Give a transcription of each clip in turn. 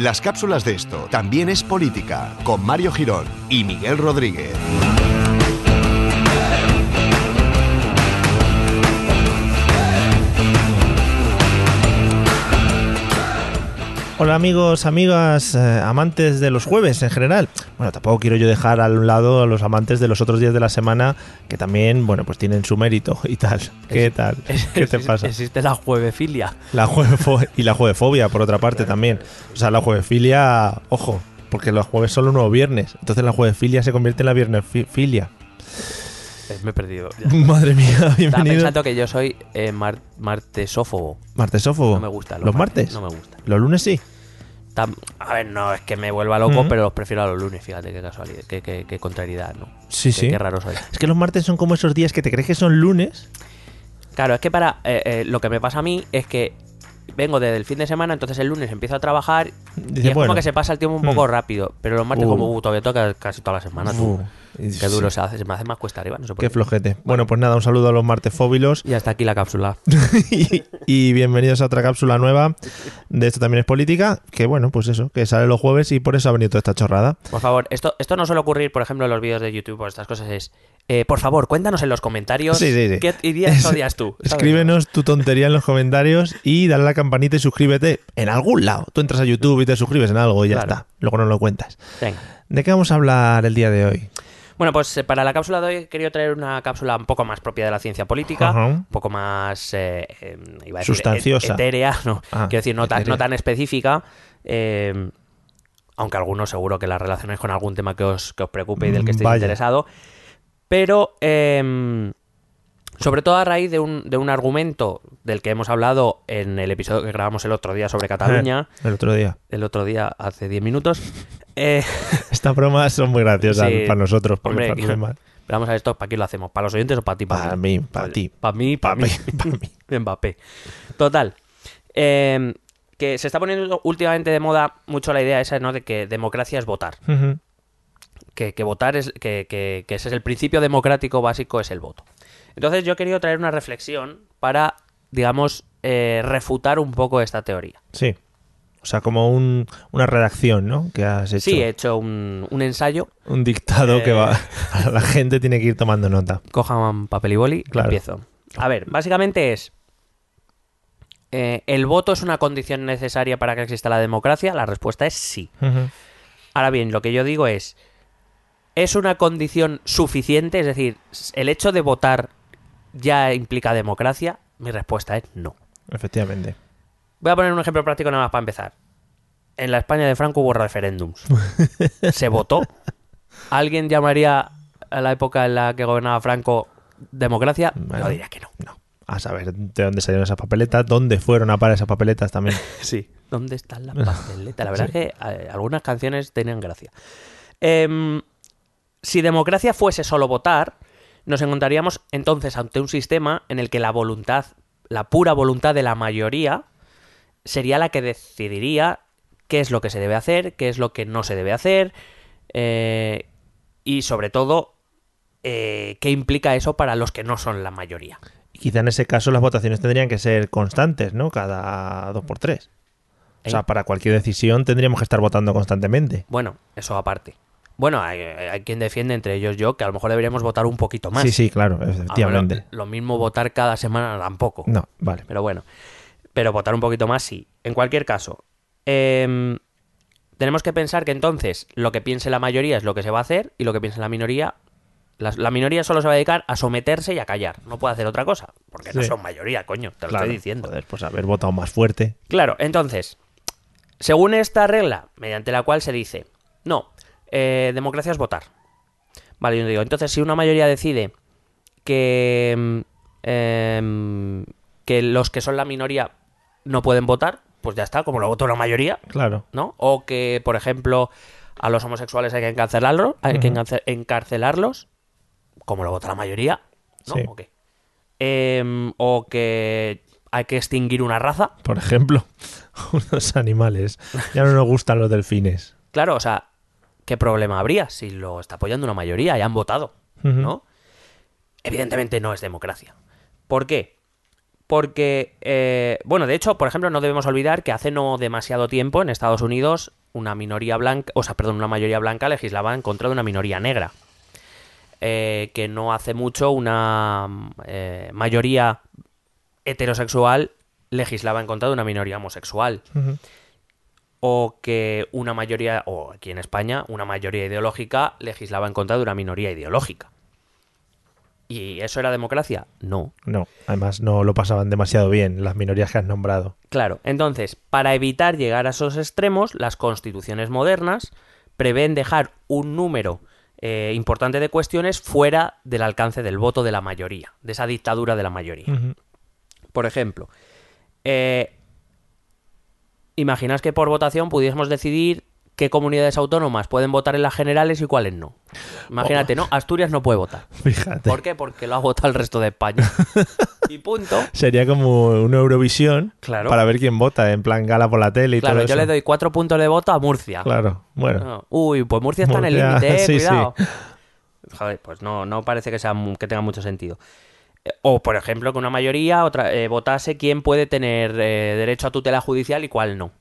Las cápsulas de esto también es política con Mario Girón y Miguel Rodríguez. Hola amigos, amigas, eh, amantes de los jueves en general. Bueno, tampoco quiero yo dejar al lado a los amantes de los otros días de la semana que también, bueno, pues tienen su mérito y tal. ¿Qué tal? ¿Qué te pasa? Existe la juevefilia. La juevefo- y la juevefobia, por otra parte, también. O sea, la juevefilia, ojo, porque los jueves son los nuevos viernes. Entonces la juevefilia se convierte en la viernesfilia. Eh, Me he perdido. ya. Madre mía, Estaba bienvenido. pensando que yo soy eh, mar- martesófobo. Martesófobo. No me gusta. ¿Los, martes? No me gusta. Los lunes sí. Tam- a ver, no es que me vuelva loco, pero los prefiero a los lunes, fíjate qué casualidad, qué, qué- qué contrariedad, ¿no? Sí, Qué- sí. Qué raro soy. Es que los martes son como esos días que te crees que son lunes. Claro, es que para eh, eh, lo que me pasa a mí es que vengo desde el fin de semana, entonces el lunes empiezo a trabajar y es bueno. como que se pasa el tiempo un poco Mm. rápido. Pero los martes Uh. como uh, todavía toca casi toda la semana. Uh, Qué duro sí. se hace, se me hace más cuesta arriba, no sé por Qué qué. flojete. Bueno, pues nada, un saludo a los martes fóbilos Y hasta aquí la cápsula. y, y bienvenidos a otra cápsula nueva de Esto también es política, que bueno, pues eso, que sale los jueves y por eso ha venido toda esta chorrada. Por favor, esto, esto no suele ocurrir, por ejemplo, en los vídeos de YouTube o estas cosas. Es, eh, por favor, cuéntanos en los comentarios Sí, sí, sí. qué ideas odias tú. ¿sabes? Escríbenos tu tontería en los comentarios y dale a la campanita y suscríbete en algún lado. Tú entras a YouTube y te suscribes en algo y ya Claro. está. Luego no lo cuentas. Venga. ¿De qué vamos a hablar el día de hoy? Bueno, pues eh, para la cápsula de hoy he querido traer una cápsula un poco más propia de la ciencia política, Ajá. un poco más, eh, eh, iba a decir, Sustanciosa. et- etérea, no, Ah, quiero decir, no tan, no tan específica, eh, aunque algunos seguro que la relacionáis con algún tema que os, que os preocupe y del que estéis Vaya. interesado, pero eh, sobre todo a raíz de un, de un argumento del que hemos hablado en el episodio que grabamos el otro día sobre Cataluña, Eh, el otro día. el otro día hace 10 minutos, eh, Estas bromas son muy graciosas Sí. para nosotros. Porque Hombre, para los Pero vamos a ver esto, ¿para quién lo hacemos? ¿Para los oyentes o para ti? Para mí, para ti. Para mí, para mí. para mí. Mbappé. Total. eh, que se está poniendo últimamente de moda mucho la idea esa, ¿no? De que democracia es votar. Que, que votar es. Que, que- que ese es el principio democrático básico, es el voto. Entonces yo he querido traer una reflexión para, digamos, eh, refutar un poco esta teoría. Sí. O sea, como un- una redacción, ¿no? Que has hecho. Sí, he hecho un, un ensayo. Un dictado que Eh. va. La gente tiene que ir tomando nota. Cojan papel y boli, Claro. empiezo. A ver, básicamente es. eh, ¿El voto es una condición necesaria para que exista la democracia? La respuesta es sí. Ahora bien, lo que yo digo es. ¿Es una condición suficiente? Es decir, ¿el hecho de votar ya implica democracia? Mi respuesta es no. Efectivamente. Voy a poner un ejemplo práctico nada más para empezar. En la España de Franco hubo referéndums. Se votó. ¿Alguien llamaría a la época en la que gobernaba Franco democracia? Bueno. Yo diría que no. No. A saber de dónde salieron esas papeletas, dónde fueron a parar esas papeletas también. Sí. ¿Dónde están las pasteletas? La verdad es que eh, algunas canciones tenían gracia. Em, si democracia fuese solo votar, nos encontraríamos entonces ante un sistema en el que la voluntad, la pura voluntad de la mayoría, sería la que decidiría qué es lo que se debe hacer, qué es lo que no se debe hacer, eh, y sobre todo, eh, qué implica eso para los que no son la mayoría. Y quizá en ese caso las votaciones tendrían que ser constantes, ¿no? Cada dos por tres. O sea, para cualquier decisión tendríamos que estar votando constantemente. Bueno, eso aparte. Bueno, hay, hay quien defiende, entre ellos yo, que a lo mejor deberíamos votar un poquito más. Sí, sí, claro, A lo mejor efectivamente. Lo, mismo votar cada semana tampoco. No, vale. Pero bueno. Pero votar un poquito más sí. En cualquier caso, em, tenemos que pensar que entonces lo que piense la mayoría es lo que se va a hacer y lo que piense la minoría. La, la minoría solo se va a dedicar a someterse y a callar. No puede hacer otra cosa. Porque no son mayoría, coño. Te lo Claro, estoy diciendo. Joder, pues haber votado más fuerte. Claro, entonces, según esta regla, mediante la cual se dice, no, eh, democracia es votar. Vale, yo digo, entonces si una mayoría decide que, mm, em, que los que son la minoría no pueden votar, pues ya está, como lo votó la mayoría, Claro. ¿no? O que, por ejemplo, a los homosexuales hay que encarcelarlos, hay que encarcelarlos, como lo vota la mayoría, ¿no? Sí. ¿O qué? Em, o que hay que extinguir una raza. Por ejemplo, unos animales. Ya no nos gustan los delfines. Claro, o sea, ¿qué problema habría si lo está apoyando una mayoría y han votado? ¿No? evidentemente no es democracia. ¿Por qué? Porque, eh, bueno, de hecho, por ejemplo, no debemos olvidar que hace no demasiado tiempo en Estados Unidos una minoría blanca, o sea, perdón, una mayoría blanca legislaba en contra de una minoría negra. Eh, que no hace mucho una eh, mayoría heterosexual legislaba en contra de una minoría homosexual. O que una mayoría, o aquí en España, una mayoría ideológica legislaba en contra de una minoría ideológica. ¿Y eso era democracia? No. No, además no lo pasaban demasiado bien las minorías que has nombrado. Claro, entonces, para evitar llegar a esos extremos, las constituciones modernas prevén dejar un número eh, importante de cuestiones fuera del alcance del voto de la mayoría, de esa dictadura de la mayoría. Por ejemplo, eh, imaginaos que por votación pudiésemos decidir qué comunidades autónomas pueden votar en las generales y cuáles no. Imagínate, ¿no? Asturias no puede votar. Fíjate. ¿Por qué? Porque lo ha votado el resto de España. y punto. Sería como una Eurovisión Claro. para ver quién vota, en plan gala por la tele y Claro, todo yo eso. le doy cuatro puntos de voto a Murcia. Claro, bueno. No. Uy, pues Murcia está en el límite, eh, sí, cuidado. Joder, pues no, no parece que, sea, que tenga mucho sentido. O, por ejemplo, que una mayoría otra, eh, votase quién puede tener eh, derecho a tutela judicial y cuál no.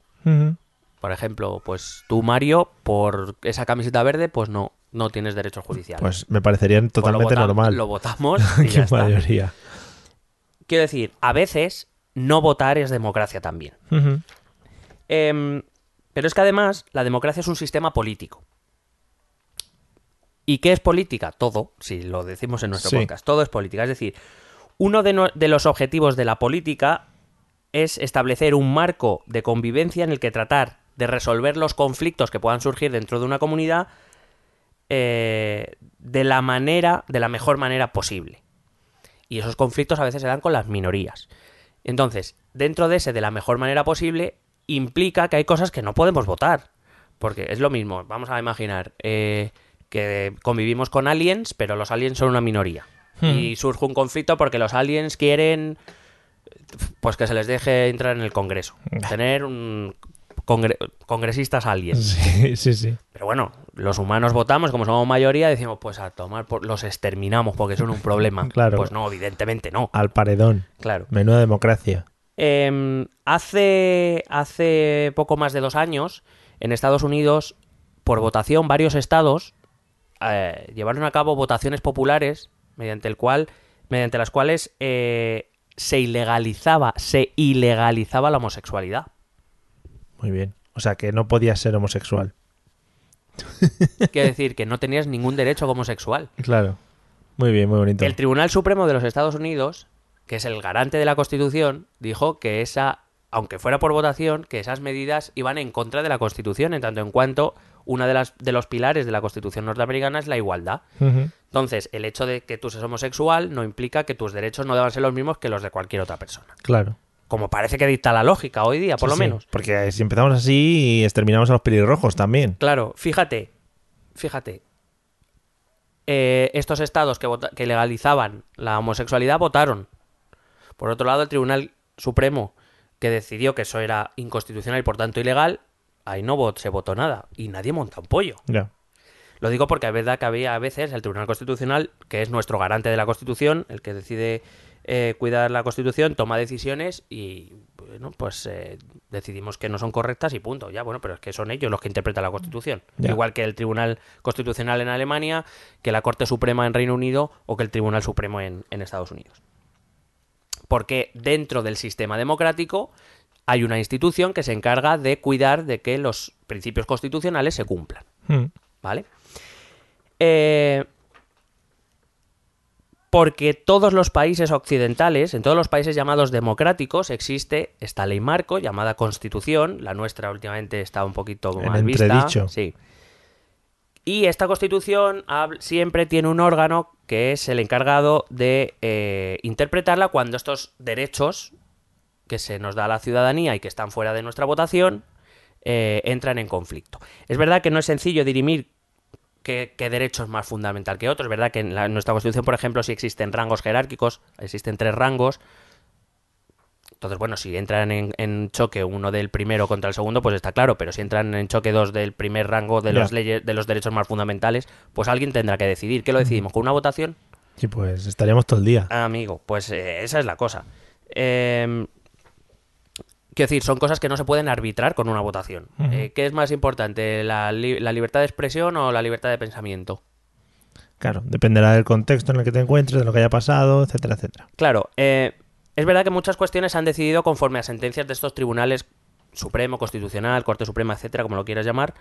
Por ejemplo, pues tú, Mario, por esa camiseta verde, pues no, no tienes derecho judicial. Pues me parecería lo totalmente normal. Lo votamos y que ya está. mayoría. Quiero decir, a veces no votar es democracia también. Em, pero es que además la democracia es un sistema político. ¿Y qué es política? Todo, si lo decimos en nuestro Sí. podcast, todo es política. Es decir, uno de, no- de los objetivos de la política es establecer un marco de convivencia en el que tratar de resolver los conflictos que puedan surgir dentro de una comunidad eh, de la manera, de la mejor manera posible. Y esos conflictos a veces se dan con las minorías. Entonces, dentro de ese de la mejor manera posible, implica que hay cosas que no podemos votar. Porque es lo mismo, vamos a imaginar eh, que convivimos con aliens, pero los aliens son una minoría. Y surge un conflicto porque los aliens quieren pues que se les deje entrar en el Congreso. Tener un congre- congresistas aliens. Sí, sí, sí. Pero bueno, los humanos votamos, como somos mayoría, decimos, pues a tomar, por... los exterminamos porque son un problema. Claro. Pues no, evidentemente no. Al paredón. Claro. Menuda democracia. Em, hace, hace poco más de dos años, en Estados Unidos, por votación, varios estados eh, llevaron a cabo votaciones populares mediante el cual, mediante las cuales eh, se ilegalizaba, se ilegalizaba la homosexualidad. Muy bien. O sea que no podías ser homosexual. Quiere decir que no tenías ningún derecho como homosexual. Claro. Muy bien, muy bonito. El Tribunal Supremo de los Estados Unidos, que es el garante de la Constitución, dijo que esa, aunque fuera por votación, que esas medidas iban en contra de la Constitución, en tanto en cuanto una de las de los pilares de la Constitución norteamericana es la igualdad. Entonces, el hecho de que tú seas homosexual no implica que tus derechos no deban ser los mismos que los de cualquier otra persona. Claro. Como parece que dicta la lógica hoy día, por Sí, lo sí. menos. Porque si empezamos así, exterminamos a los pelirrojos también. Claro, fíjate, fíjate. Eh, estos estados que, que legalizaban la homosexualidad votaron. Por otro lado, el Tribunal Supremo, que decidió que eso era inconstitucional y por tanto ilegal, ahí no vot- se votó nada. Y nadie monta un pollo. Lo digo porque es verdad que había a veces el Tribunal Constitucional, que es nuestro garante de la Constitución, el que decide eh, cuidar la Constitución, toma decisiones y, bueno, pues eh, decidimos que no son correctas y punto. Ya, bueno, pero es que son ellos los que interpretan la Constitución. Igual que el Tribunal Constitucional en Alemania, que la Corte Suprema en Reino Unido o que el Tribunal Supremo en, en Estados Unidos. Porque dentro del sistema democrático hay una institución que se encarga de cuidar de que los principios constitucionales se cumplan. Mm. ¿Vale? Eh, porque todos los países occidentales, en todos los países llamados democráticos, existe esta ley marco llamada Constitución. La nuestra últimamente está un poquito En vista. entredicho. Sí. Y esta Constitución siempre tiene un órgano que es el encargado de eh, interpretarla cuando estos derechos que se nos da a la ciudadanía y que están fuera de nuestra votación eh, entran en conflicto. Es verdad que no es sencillo dirimir qué, qué derecho es más fundamental que otro. Es verdad que en, la- en nuestra Constitución, por ejemplo, sí existen rangos jerárquicos, existen tres rangos. Entonces, bueno, si entran en, en choque uno del primero contra el segundo, pues está claro, pero si entran en choque dos del primer rango de Ya. los leyes, de los derechos más fundamentales, pues alguien tendrá que decidir. ¿Qué lo decidimos? ¿Con una votación? Sí, pues estaríamos todo el día. Amigo, pues eh, esa es la cosa. Eh, quiero decir, son cosas que no se pueden arbitrar con una votación. Eh, ¿Qué es más importante, la, li- la libertad de expresión o la libertad de pensamiento? Claro, dependerá del contexto en el que te encuentres, de lo que haya pasado, etcétera, etcétera. Claro, eh, es verdad que muchas cuestiones se han decidido conforme a sentencias de estos tribunales Supremo, Constitucional, Corte Suprema, etcétera, como lo quieras llamar,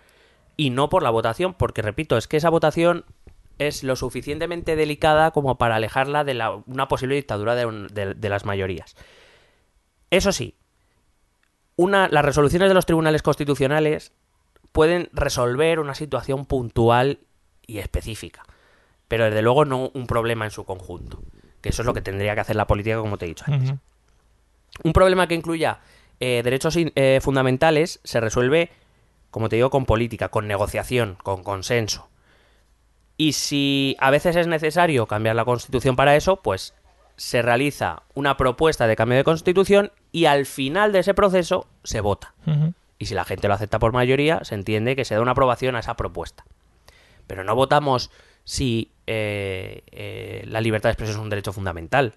y no por la votación, porque repito, es que esa votación es lo suficientemente delicada como para alejarla de la- una posible dictadura de, las mayorías. Eso sí, las resoluciones de los tribunales constitucionales pueden resolver una situación puntual y específica, pero desde luego no un problema en su conjunto, que eso es lo que tendría que hacer la política, como te he dicho antes. Un problema que incluya eh, derechos eh, fundamentales se resuelve, como te digo, con política, con negociación, con consenso. Y si a veces es necesario cambiar la constitución para eso, pues se realiza una propuesta de cambio de constitución y al final de ese proceso se vota. Y si la gente lo acepta por mayoría, se entiende que se da una aprobación a esa propuesta. Pero no votamos si eh, eh, la libertad de expresión es un derecho fundamental.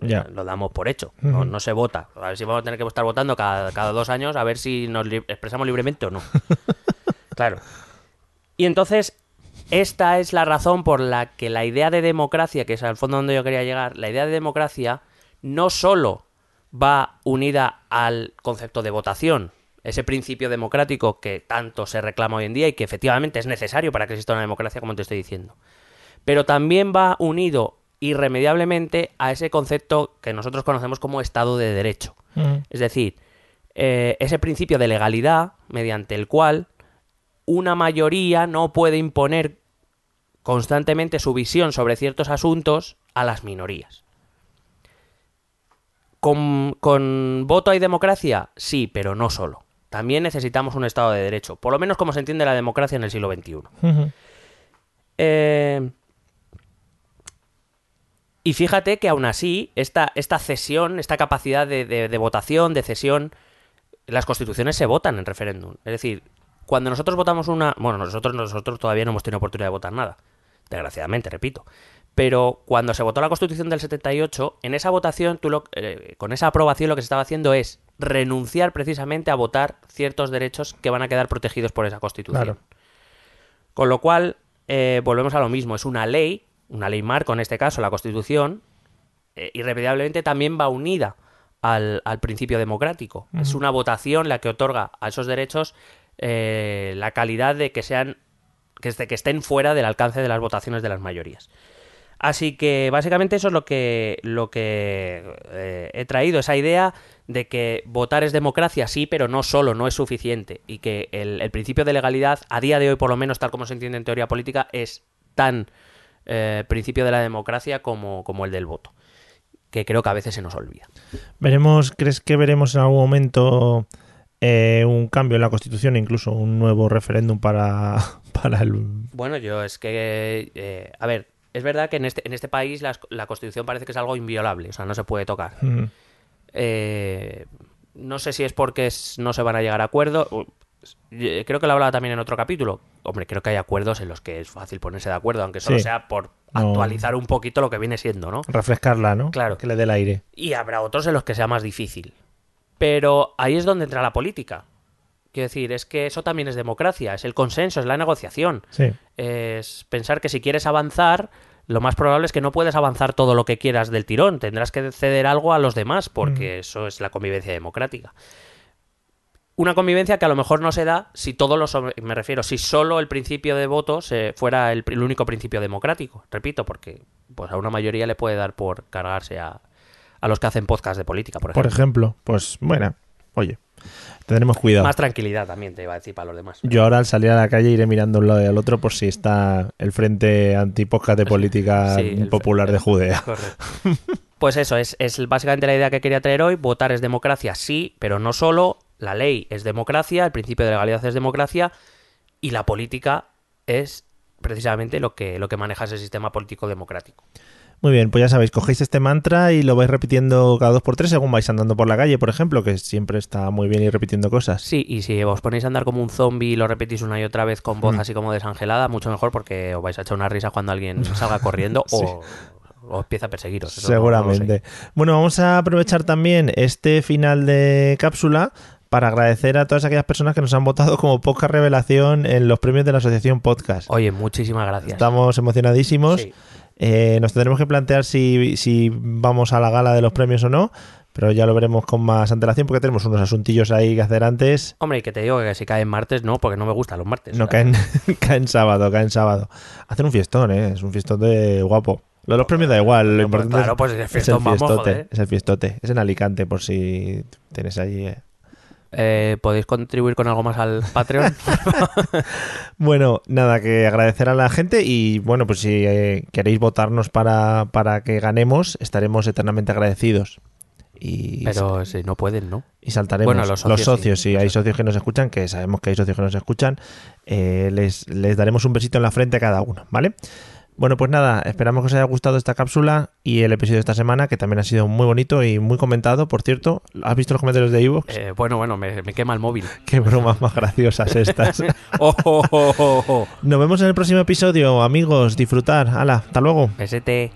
Ya. Lo damos por hecho. No, se vota. A ver si vamos a tener que estar votando cada, cada dos años a ver si nos li- expresamos libremente o no. claro. Y entonces, esta es la razón por la que la idea de democracia, que es al fondo donde yo quería llegar, la idea de democracia no solo va unida al concepto de votación, ese principio democrático que tanto se reclama hoy en día y que efectivamente es necesario para que exista una democracia, como te estoy diciendo. Pero también va unido irremediablemente a ese concepto que nosotros conocemos como Estado de Derecho. Ujú. Es decir, eh, ese principio de legalidad mediante el cual una mayoría no puede imponer constantemente su visión sobre ciertos asuntos a las minorías. ¿Con, con voto hay democracia? Sí, pero no solo. También necesitamos un Estado de Derecho, por lo menos como se entiende la democracia en el siglo XXI. Eh, y fíjate que aún así, esta, esta cesión, esta capacidad de, de- de votación, de cesión, las constituciones se votan en referéndum. Es decir, cuando nosotros votamos una... Bueno, nosotros, nosotros todavía no hemos tenido oportunidad de votar nada. Desgraciadamente, repito. Pero cuando se votó la Constitución del 78, en esa votación, tú lo- eh, con esa aprobación lo que se estaba haciendo es renunciar precisamente a votar ciertos derechos que van a quedar protegidos por esa Constitución. Claro. Con lo cual, eh, volvemos a lo mismo. Es una ley, una ley marco, en este caso la Constitución, eh, irremediablemente también va unida al, al principio democrático. Es una votación la que otorga a esos derechos eh, la calidad de que sean que, est- que estén fuera del alcance de las votaciones de las mayorías. Así que básicamente eso es lo que, lo que eh, he traído, esa idea de que votar es democracia, sí, pero no solo, no es suficiente. Y que el, el principio de legalidad, a día de hoy, por lo menos tal como se entiende en teoría política, es tan eh, principio de la democracia como, como el del voto. Que creo que a veces se nos olvida. Veremos, ¿crees que veremos en algún momento eh, un cambio en la Constitución, incluso un nuevo referéndum para, para el... Bueno, yo es que. eh, a ver, es verdad que en este, en este país la Constitución parece que es algo inviolable, o sea, no se puede tocar. Mm, Eh, no sé si es porque no se van a llegar a acuerdo. Creo que lo hablaba también en otro capítulo. Hombre, creo que hay acuerdos en los que es fácil ponerse de acuerdo, aunque solo Sí. sea por No. actualizar un poquito lo que viene siendo, ¿no? refrescarla, ¿no? Claro. Que le dé el aire. Y habrá otros en los que sea más difícil. Pero ahí es donde entra la política. Quiero decir, es que eso también es democracia, es el consenso, es la negociación. Sí. Es pensar que si quieres avanzar, lo más probable es que no puedes avanzar todo lo que quieras del tirón. Tendrás que ceder algo a los demás, porque eso es la convivencia democrática. Una convivencia que a lo mejor no se da si todos los me refiero, si solo el principio de voto se fuera el, el único principio democrático. Repito, porque pues a una mayoría le puede dar por cargarse a, a los que hacen podcast de política, por Por ejemplo. ejemplo, pues bueno, oye, tendremos cuidado. Más tranquilidad también te iba a decir para los demás. Yo ahora al salir a la calle iré mirando un lado y al otro por si está el frente antipodcast de política Sí, el- popular de Judea. Correcto. Pues eso, es, es básicamente la idea que quería traer hoy. Votar es democracia, sí, pero no solo. La ley es democracia, el principio de legalidad es democracia y la política es precisamente lo que, lo que maneja ese sistema político democrático. Muy bien, pues ya sabéis, cogéis este mantra y lo vais repitiendo cada dos por tres según vais andando por la calle, por ejemplo, que siempre está muy bien ir repitiendo cosas. Sí, y si os ponéis a andar como un zombie y lo repetís una y otra vez con voz Mm. así como desangelada, mucho mejor porque os vais a echar una risa cuando alguien salga corriendo Sí. o, os empieza a perseguiros. no- no. Seguramente. Bueno, vamos a aprovechar también este final de cápsula para agradecer a todas aquellas personas que nos han votado como poca revelación en los premios de la Asociación Podcast. Oye, muchísimas gracias. Estamos emocionadísimos. Sí. Eh, nos tendremos que plantear si, si vamos a la gala de los premios o no, pero ya lo veremos con más antelación porque tenemos unos asuntillos ahí que hacer antes. Hombre, y que te digo que si cae en martes, no, porque no me gustan los martes. No caen, caen sábado, caen sábado. Hacen un fiestón, ¿eh? Es un fiestón de guapo. Lo de los premios da igual, lo pues importante claro, es- pues el es, el fiestón, vamos, fiestote. joder. Es el fiestote. Es en Alicante, por si tienes allí. Eh. ¿Podéis contribuir con algo más al Patreon? Bueno, nada, que agradecer a la gente y bueno, pues si eh, queréis votarnos para, para que ganemos, estaremos eternamente agradecidos. Y, Pero si no pueden, ¿no? y saltaremos. Bueno, los socios sí. sí, hay socios que nos escuchan, que sabemos que hay socios que nos escuchan, eh, les, les daremos un besito en la frente a cada uno, ¿vale? Bueno, pues nada, esperamos que os haya gustado esta cápsula y el episodio de esta semana, que también ha sido muy bonito y muy comentado, por cierto. ¿Has visto los comentarios de Evox? Eh, bueno, bueno, me, me quema el móvil. Qué bromas más graciosas estas. Oh, oh, oh, oh, oh. Nos vemos en el próximo episodio, amigos. Disfrutar. Hala, hasta luego. Besete.